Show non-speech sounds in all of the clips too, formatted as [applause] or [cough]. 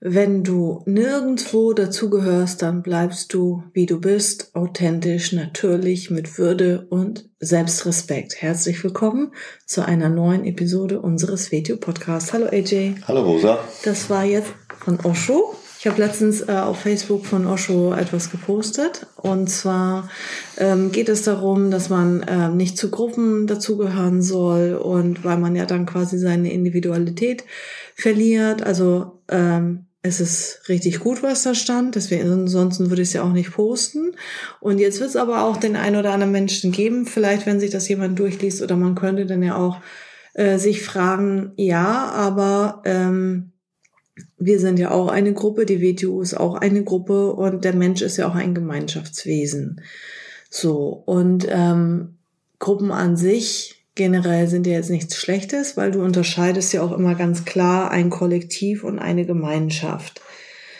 Wenn du nirgendwo dazugehörst, dann bleibst du, wie du bist, authentisch, natürlich, mit Würde und Selbstrespekt. Herzlich willkommen zu einer neuen Episode unseres Video-Podcasts. Hallo AJ. Hallo Rosa. Das war jetzt von Osho. Ich habe letztens äh, auf Facebook von Osho etwas gepostet. Und zwar ähm, geht es darum, dass man ähm, nicht zu Gruppen dazugehören soll und weil man ja dann quasi seine Individualität verliert. Also ähm, es ist richtig gut, was da stand. Deswegen, ansonsten würde ich es ja auch nicht posten. Und jetzt wird es aber auch den ein oder anderen Menschen geben, vielleicht wenn sich das jemand durchliest oder man könnte dann ja auch äh, sich fragen, ja, aber ähm, wir sind ja auch eine Gruppe, die WTU ist auch eine Gruppe und der Mensch ist ja auch ein Gemeinschaftswesen. So, und ähm, Gruppen an sich generell sind ja jetzt nichts Schlechtes, weil du unterscheidest ja auch immer ganz klar ein Kollektiv und eine Gemeinschaft.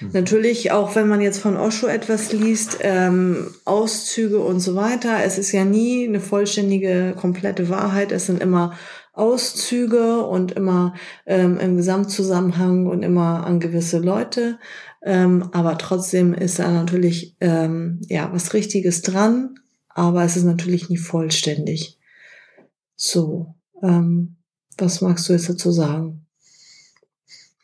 Mhm. Natürlich, auch wenn man jetzt von Osho etwas liest, ähm, Auszüge und so weiter, es ist ja nie eine vollständige, komplette Wahrheit. Es sind immer Auszüge und immer ähm, im Gesamtzusammenhang und immer an gewisse Leute. Ähm, aber trotzdem ist da natürlich ähm, ja was Richtiges dran, aber es ist natürlich nie vollständig. So, ähm, was magst du jetzt dazu sagen?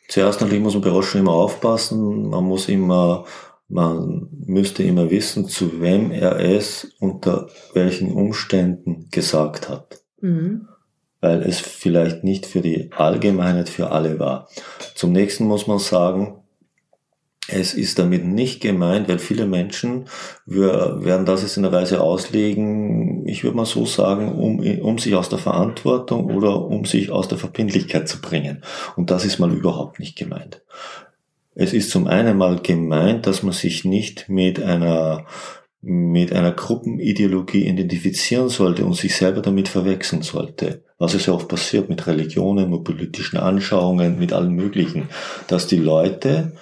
Zuerst natürlich muss man bei Roche immer aufpassen. Man muss immer, man müsste immer wissen, zu wem er es unter welchen Umständen gesagt hat. Mhm. Weil es vielleicht nicht für die Allgemeinheit für alle war. Zum nächsten muss man sagen, es ist damit nicht gemeint, weil viele Menschen werden das jetzt in der Weise auslegen, ich würde mal so sagen, um, um sich aus der Verantwortung oder um sich aus der Verbindlichkeit zu bringen. Und das ist mal überhaupt nicht gemeint. Es ist zum einen mal gemeint, dass man sich nicht mit einer mit einer Gruppenideologie identifizieren sollte und sich selber damit verwechseln sollte. Was ist ja oft passiert mit Religionen, mit politischen Anschauungen, mit allen möglichen, dass die Leute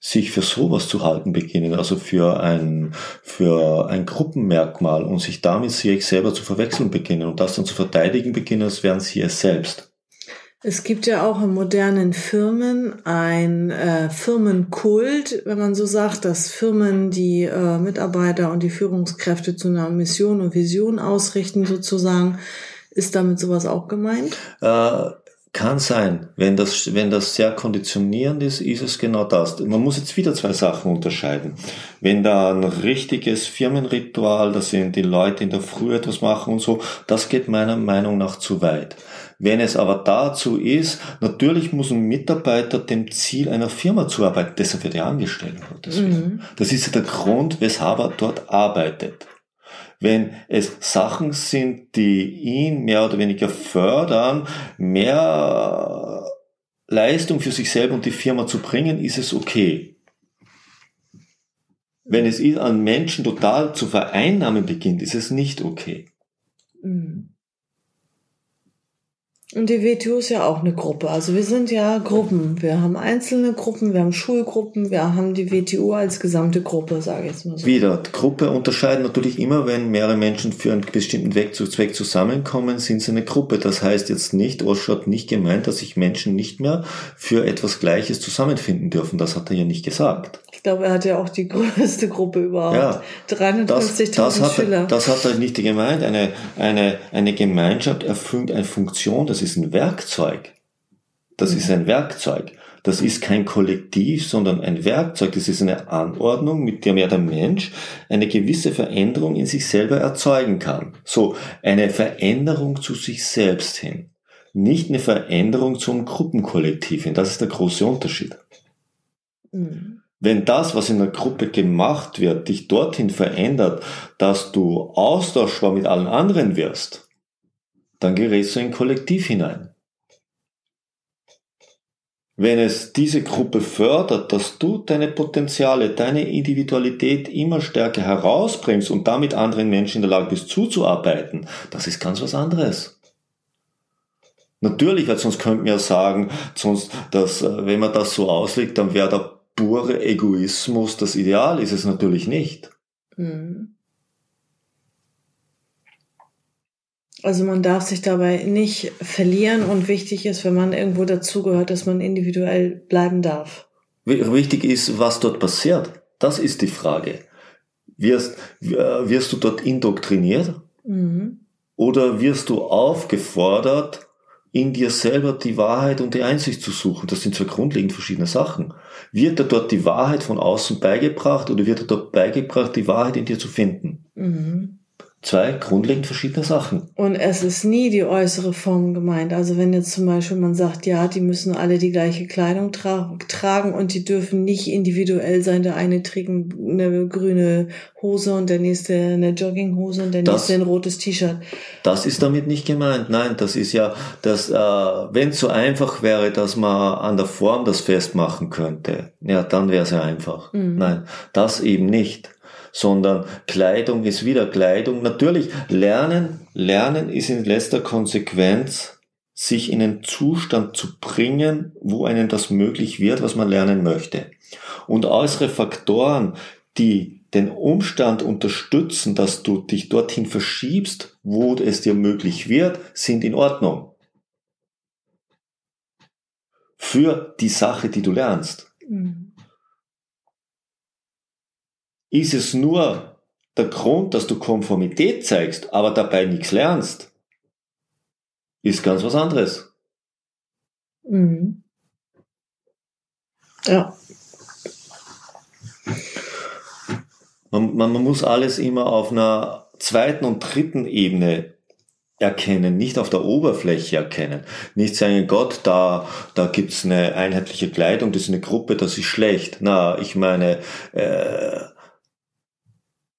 sich für sowas zu halten beginnen, also für ein, für ein Gruppenmerkmal und sich damit sich selber zu verwechseln beginnen und das dann zu verteidigen beginnen, als wären sie es selbst. Es gibt ja auch in modernen Firmen ein äh, Firmenkult, wenn man so sagt, dass Firmen die äh, Mitarbeiter und die Führungskräfte zu einer Mission und Vision ausrichten, sozusagen. Ist damit sowas auch gemeint? Äh, kann sein, wenn das, wenn das sehr konditionierend ist, ist es genau das. Man muss jetzt wieder zwei Sachen unterscheiden. Wenn da ein richtiges Firmenritual, da sind die Leute in der Früh etwas machen und so, das geht meiner Meinung nach zu weit. Wenn es aber dazu ist, natürlich muss ein Mitarbeiter dem Ziel einer Firma zuarbeiten, deshalb wird er angestellt. Mhm. Das ist ja der Grund, weshalb er dort arbeitet wenn es Sachen sind, die ihn mehr oder weniger fördern, mehr Leistung für sich selber und die Firma zu bringen, ist es okay. Wenn es an Menschen total zu vereinnahmen beginnt, ist es nicht okay. Mhm. Und die WTO ist ja auch eine Gruppe. Also wir sind ja Gruppen. Wir haben einzelne Gruppen, wir haben Schulgruppen, wir haben die WTO als gesamte Gruppe, sage ich jetzt mal so. Wieder, Gruppe unterscheiden natürlich immer, wenn mehrere Menschen für einen bestimmten Zweck zusammenkommen, sind sie eine Gruppe. Das heißt jetzt nicht, Osho hat nicht gemeint, dass sich Menschen nicht mehr für etwas Gleiches zusammenfinden dürfen. Das hat er ja nicht gesagt. Ich glaube, er hat ja auch die [laughs] größte Gruppe überhaupt. Ja, 350.000 Schüler. Das hat er nicht gemeint. Eine, eine, eine Gemeinschaft erfüllt eine Funktion, das ist ein Werkzeug. Das mhm. ist ein Werkzeug. Das ist kein Kollektiv, sondern ein Werkzeug. Das ist eine Anordnung, mit der der Mensch eine gewisse Veränderung in sich selber erzeugen kann. So, eine Veränderung zu sich selbst hin. Nicht eine Veränderung zum Gruppenkollektiv hin. Das ist der große Unterschied. Mhm. Wenn das, was in der Gruppe gemacht wird, dich dorthin verändert, dass du austauschbar mit allen anderen wirst, dann gerätst du in Kollektiv hinein. wenn es diese Gruppe fördert, dass du deine Potenziale, deine Individualität immer stärker herausbringst und damit anderen Menschen in der Lage bist zuzuarbeiten, das ist ganz was anderes. Natürlich, weil sonst könnte man ja sagen, sonst, dass, äh, wenn man das so auslegt, dann wäre der pure Egoismus das Ideal, ist es natürlich nicht. Mhm. Also man darf sich dabei nicht verlieren und wichtig ist, wenn man irgendwo dazugehört, dass man individuell bleiben darf. Wichtig ist, was dort passiert. Das ist die Frage. Wirst, wirst du dort indoktriniert? Mhm. Oder wirst du aufgefordert, in dir selber die Wahrheit und die Einsicht zu suchen? Das sind zwei grundlegend verschiedene Sachen. Wird dir dort die Wahrheit von außen beigebracht oder wird dir dort beigebracht, die Wahrheit in dir zu finden? Mhm zwei grundlegend verschiedene Sachen. Und es ist nie die äußere Form gemeint. Also wenn jetzt zum Beispiel man sagt, ja, die müssen alle die gleiche Kleidung tra tragen und die dürfen nicht individuell sein. Der eine trägt eine grüne Hose und der nächste eine Jogginghose und der das, nächste ein rotes T-Shirt. Das ist damit nicht gemeint. Nein, das ist ja, dass äh, wenn es so einfach wäre, dass man an der Form das festmachen könnte, ja, dann wäre es ja einfach. Mhm. Nein, das eben nicht sondern Kleidung ist wieder Kleidung. Natürlich, Lernen, Lernen ist in letzter Konsequenz, sich in einen Zustand zu bringen, wo einem das möglich wird, was man lernen möchte. Und äußere Faktoren, die den Umstand unterstützen, dass du dich dorthin verschiebst, wo es dir möglich wird, sind in Ordnung. Für die Sache, die du lernst. Mhm. Ist es nur der Grund, dass du Konformität zeigst, aber dabei nichts lernst, ist ganz was anderes. Mhm. Ja. Man, man, man muss alles immer auf einer zweiten und dritten Ebene erkennen, nicht auf der Oberfläche erkennen. Nicht sagen, Gott, da, da gibt's eine einheitliche Kleidung, das ist eine Gruppe, das ist schlecht. Na, ich meine, äh,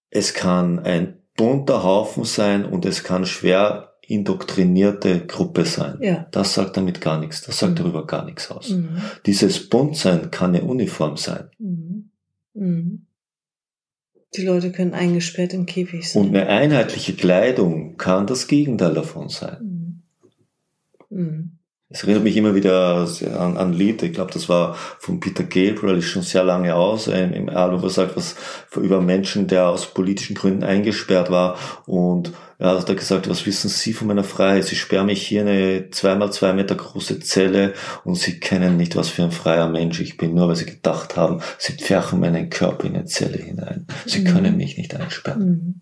es kann ein bunter Haufen sein und es kann schwer indoktrinierte Gruppe sein. Ja. Das sagt damit gar nichts. Das sagt mhm. darüber gar nichts aus. Mhm. Dieses Buntsein kann eine Uniform sein. Mhm. mhm. Die Leute können eingesperrt im Käfig sein. Und eine einheitliche Kleidung kann das Gegenteil davon sein. Mhm. Es erinnert mich immer wieder an, an Lied, ich glaube, das war von Peter Gabriel, ist schon sehr lange aus, im, im Album, wo er sagt, was über Menschen, der aus politischen Gründen eingesperrt war und ja, hat er gesagt, was wissen Sie von meiner Freiheit? Sie sperren mich hier eine zweimal zwei Meter große Zelle und Sie kennen nicht, was für ein freier Mensch ich bin, nur weil Sie gedacht haben, Sie pferchen meinen Körper in eine Zelle hinein. Sie mhm. können mich nicht einsperren.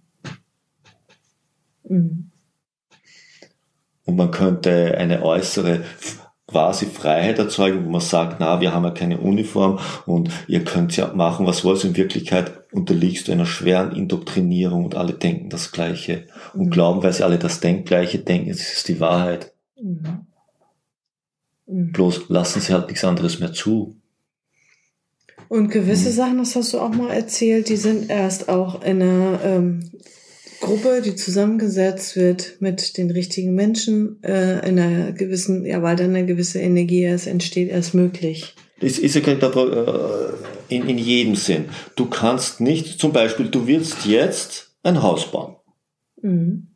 Mhm. Mhm und man könnte eine äußere quasi Freiheit erzeugen, wo man sagt, na, wir haben ja keine Uniform und ihr könnt ja machen, was wollt. In Wirklichkeit unterliegst du einer schweren Indoktrinierung und alle denken das Gleiche und mhm. glauben, weil sie alle das Denk Gleiche denken, es ist die Wahrheit. Mhm. Mhm. Bloß lassen sie halt nichts anderes mehr zu. Und gewisse mhm. Sachen, das hast du auch mal erzählt, die sind erst auch in einer ähm, Gruppe, die zusammengesetzt wird mit den richtigen Menschen äh, in einer gewissen, ja, weil dann eine gewisse Energie erst entsteht, erst möglich. Das ist ja äh, in, in jedem Sinn. Du kannst nicht, zum Beispiel, du willst jetzt ein Haus bauen. Mhm.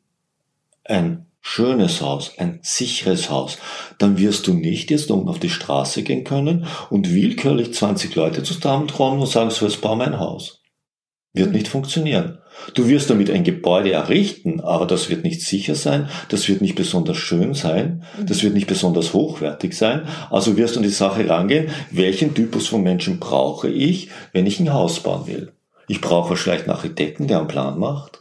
Ein schönes Haus, ein sicheres Haus. Dann wirst du nicht jetzt unten auf die Straße gehen können und willkürlich 20 Leute zusammentrauen und sagen, so jetzt bauen wir ein Haus. Wird mhm. nicht funktionieren. Du wirst damit ein Gebäude errichten, aber das wird nicht sicher sein, das wird nicht besonders schön sein, das wird nicht besonders hochwertig sein. Also wirst du an die Sache rangehen, welchen Typus von Menschen brauche ich, wenn ich ein Haus bauen will. Ich brauche vielleicht einen Architekten, der einen Plan macht.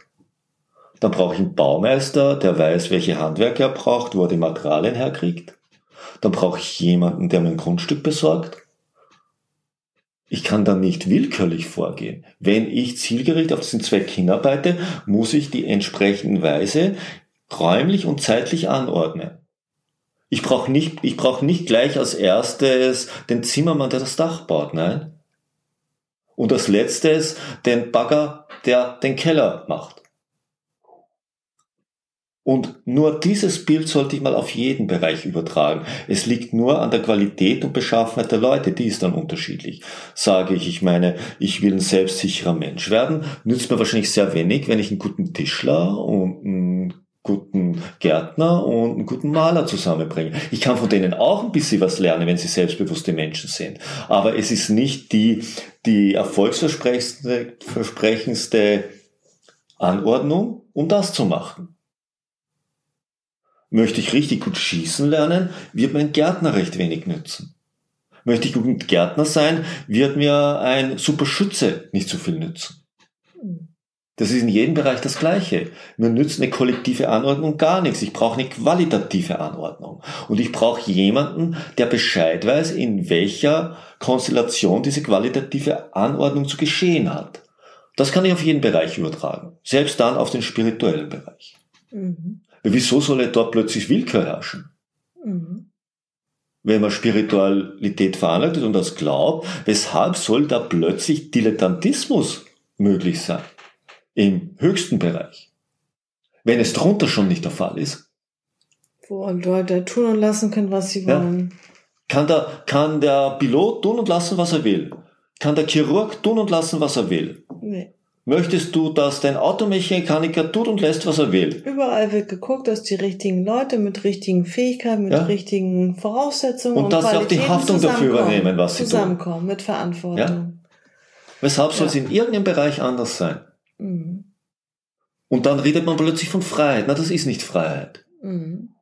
Dann brauche ich einen Baumeister, der weiß, welche Handwerker er braucht, wo er die Materialien herkriegt. Dann brauche ich jemanden, der mir ein Grundstück besorgt. Ich kann da nicht willkürlich vorgehen. Wenn ich zielgerichtet auf diesen Zweck hinarbeite, muss ich die entsprechenden Weise räumlich und zeitlich anordnen. Ich brauche nicht, ich brauche nicht gleich als erstes den Zimmermann, der das Dach baut, nein. Und als letztes den Bagger, der den Keller macht. Und nur dieses Bild sollte ich mal auf jeden Bereich übertragen. Es liegt nur an der Qualität und Beschaffenheit der Leute, die ist dann unterschiedlich. Sage ich, ich meine, ich will ein selbstsicherer Mensch werden, nützt mir wahrscheinlich sehr wenig, wenn ich einen guten Tischler und einen guten Gärtner und einen guten Maler zusammenbringe. Ich kann von denen auch ein bisschen was lernen, wenn sie selbstbewusste Menschen sind. Aber es ist nicht die, die erfolgsversprechendste Anordnung, um das zu machen. Möchte ich richtig gut schießen lernen, wird mein Gärtner recht wenig nützen. Möchte ich gut Gärtner sein, wird mir ein super Schütze nicht so viel nützen. Das ist in jedem Bereich das Gleiche. Mir nützt eine kollektive Anordnung gar nichts. Ich brauche eine qualitative Anordnung. Und ich brauche jemanden, der Bescheid weiß, in welcher Konstellation diese qualitative Anordnung zu geschehen hat. Das kann ich auf jeden Bereich übertragen. Selbst dann auf den spirituellen Bereich. Mhm. Wieso soll dort plötzlich Willkür herrschen? Mhm. Wenn man Spiritualität veranlagt und das glaubt, weshalb soll da plötzlich Dilettantismus möglich sein? Im höchsten Bereich. Wenn es drunter schon nicht der Fall ist. Wo Leute tun und lassen können, was sie wollen. Ja. Kann der, kann der Pilot tun und lassen, was er will? Kann der Chirurg tun und lassen, was er will? Nee. Möchtest du, dass dein Automechaniker tut und lässt, was er will? Überall wird geguckt, dass die richtigen Leute mit richtigen Fähigkeiten, mit ja. richtigen Voraussetzungen und, und dass sie auch die Haftung dafür übernehmen, was sie zusammenkommen, tun. mit Verantwortung. Ja? Weshalb soll es in irgendeinem Bereich anders sein? Mhm. Und dann redet man plötzlich von Freiheit. Na, das ist nicht Freiheit. Mhm.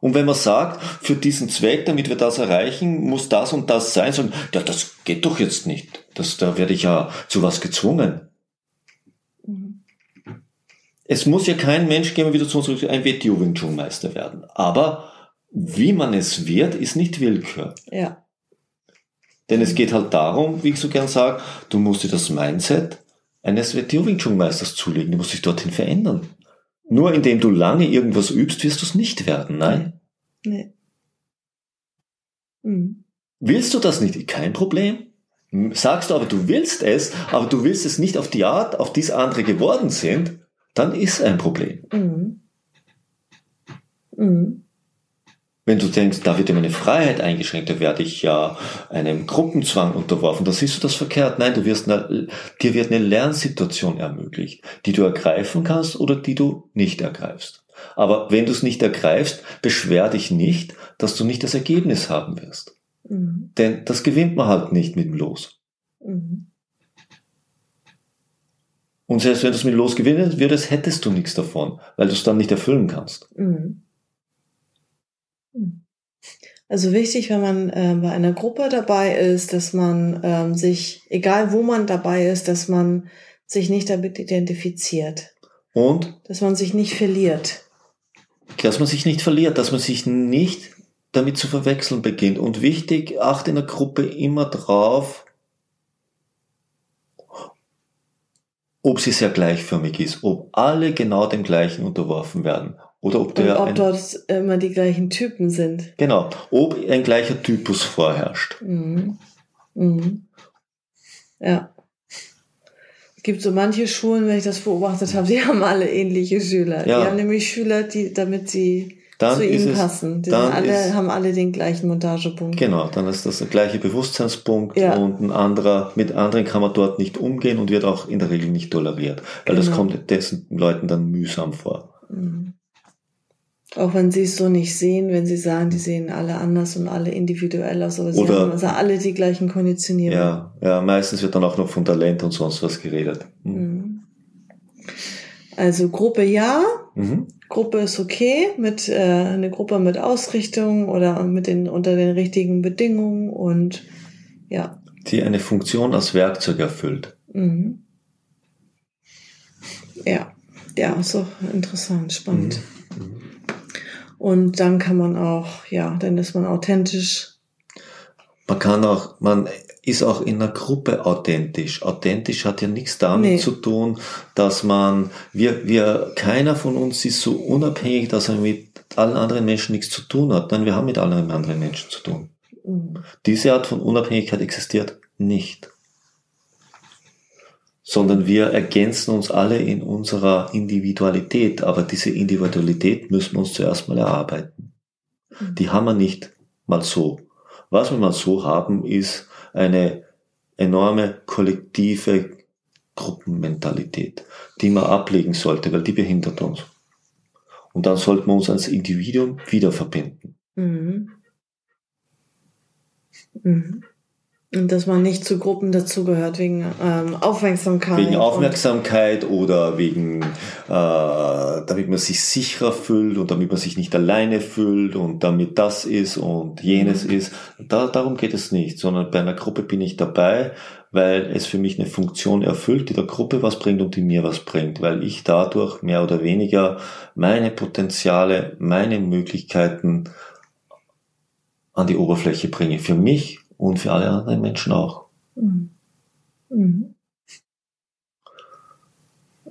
Und wenn man sagt, für diesen Zweck, damit wir das erreichen, muss das und das sein, sagen, ja, das geht doch jetzt nicht. Das, da werde ich ja zu was gezwungen. Es muss ja kein Mensch geben, wieder zu uns ein WTO Wing Chun Meister werden. Aber wie man es wird, ist nicht Willkür. Ja. Denn es geht halt darum, wie ich so gern sage, du musst dir das Mindset eines WTO Wing Chun Meisters zulegen. Du musst dich dorthin verändern. Nur indem du lange irgendwas übst, wirst du es nicht werden. Nein. Nee. Mhm. Willst du das nicht? Kein Problem. Sagst du aber, du willst es, aber du willst es nicht auf die Art, auf die es andere geworden sind, dann ist ein Problem. Mhm. Mhm. Wenn du denkst, da wird ja meine Freiheit eingeschränkt, da werde ich ja einem Gruppenzwang unterworfen, da siehst du das verkehrt. Nein, du wirst eine, dir wird eine Lernsituation ermöglicht, die du ergreifen kannst oder die du nicht ergreifst. Aber wenn du es nicht ergreifst, beschwer dich nicht, dass du nicht das Ergebnis haben wirst. Mhm. Denn das gewinnt man halt nicht mit dem Los. Mhm. Und selbst wenn du es mit Los gewinnen würdest, hättest du nichts davon, weil du es dann nicht erfüllen kannst. Mhm. mhm. Also wichtig, wenn man äh, bei einer Gruppe dabei ist, dass man ähm, sich, egal wo man dabei ist, dass man sich nicht damit identifiziert. Und? Dass man sich nicht verliert. Dass man sich nicht verliert, dass man sich nicht damit zu verwechseln beginnt. Und wichtig, achte in der Gruppe immer drauf, ob sie sehr gleichförmig ist, ob alle genau dem gleichen unterworfen werden. Oder ob, der Und ob dort immer die gleichen Typen sind. Genau, ob ein gleicher Typus vorherrscht. Mhm. Mhm. Ja. Es gibt so manche Schulen, wenn ich das beobachtet habe, die [laughs] haben alle ähnliche Schüler. Ja. Die haben nämlich Schüler, die, damit sie dann zu ihnen es, passen. Die dann alle, ist, haben alle den gleichen Montagepunkt. Genau, dann ist das der gleiche Bewusstseinspunkt ja. und ein anderer, mit anderen kann man dort nicht umgehen und wird auch in der Regel nicht toleriert, weil genau. das kommt dessen Leuten dann mühsam vor. Mhm. Auch wenn sie es so nicht sehen, wenn sie sagen, die sehen alle anders und alle individuell aus, aber sie Oder, haben also alle die gleichen Konditionierungen. Ja, ja, meistens wird dann auch noch von Talent und sonst was geredet. Mhm. mhm. Also Gruppe ja, mhm. Gruppe ist okay, mit äh, eine Gruppe mit Ausrichtung oder mit den unter den richtigen Bedingungen und ja. Die eine Funktion als Werkzeug erfüllt. Mhm. Ja, ja, so interessant, spannend. Mhm. Und dann kann man auch, ja, dann ist man authentisch. Man kann auch, man ist auch in einer Gruppe authentisch. Authentisch hat ja nichts damit nee. zu tun, dass man, wir, wir, keiner von uns ist so unabhängig, dass er mit allen anderen Menschen nichts zu tun hat. Nein, wir haben mit allen anderen Menschen zu tun. Mhm. Diese Art von Unabhängigkeit existiert nicht. sondern wir ergänzen uns alle in unserer Individualität. Aber diese Individualität müssen wir uns zuerst mal erarbeiten. Mhm. Die haben wir nicht mal so. Was wir mal so haben, ist eine enorme kollektive Gruppenmentalität, die man ablegen sollte, weil die behindert uns. Und dann sollten wir uns als Individuum wieder verbinden. Mhm. Mhm. Und dass man nicht zu Gruppen dazugehört wegen ähm, Aufmerksamkeit. Wegen Aufmerksamkeit oder wegen, äh, damit man sich sicherer fühlt und damit man sich nicht alleine fühlt und damit das ist und jenes mhm. ist. Da, darum geht es nicht, sondern bei einer Gruppe bin ich dabei, weil es für mich eine Funktion erfüllt, die der Gruppe was bringt und die mir was bringt, weil ich dadurch mehr oder weniger meine Potenziale, meine Möglichkeiten an die Oberfläche bringe. Für mich und für alle anderen Menschen auch. Mhm. Mhm.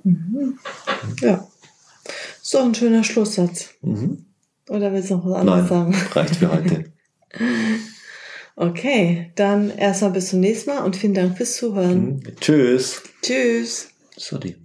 Mhm. Ja. So ein schöner Schlusssatz. Mhm. Oder willst du noch was anderes Nein, sagen? Reicht für heute. [laughs] okay, dann erstmal bis zum nächsten Mal und vielen Dank fürs Zuhören. Mhm. Tschüss. Tschüss. Sorry.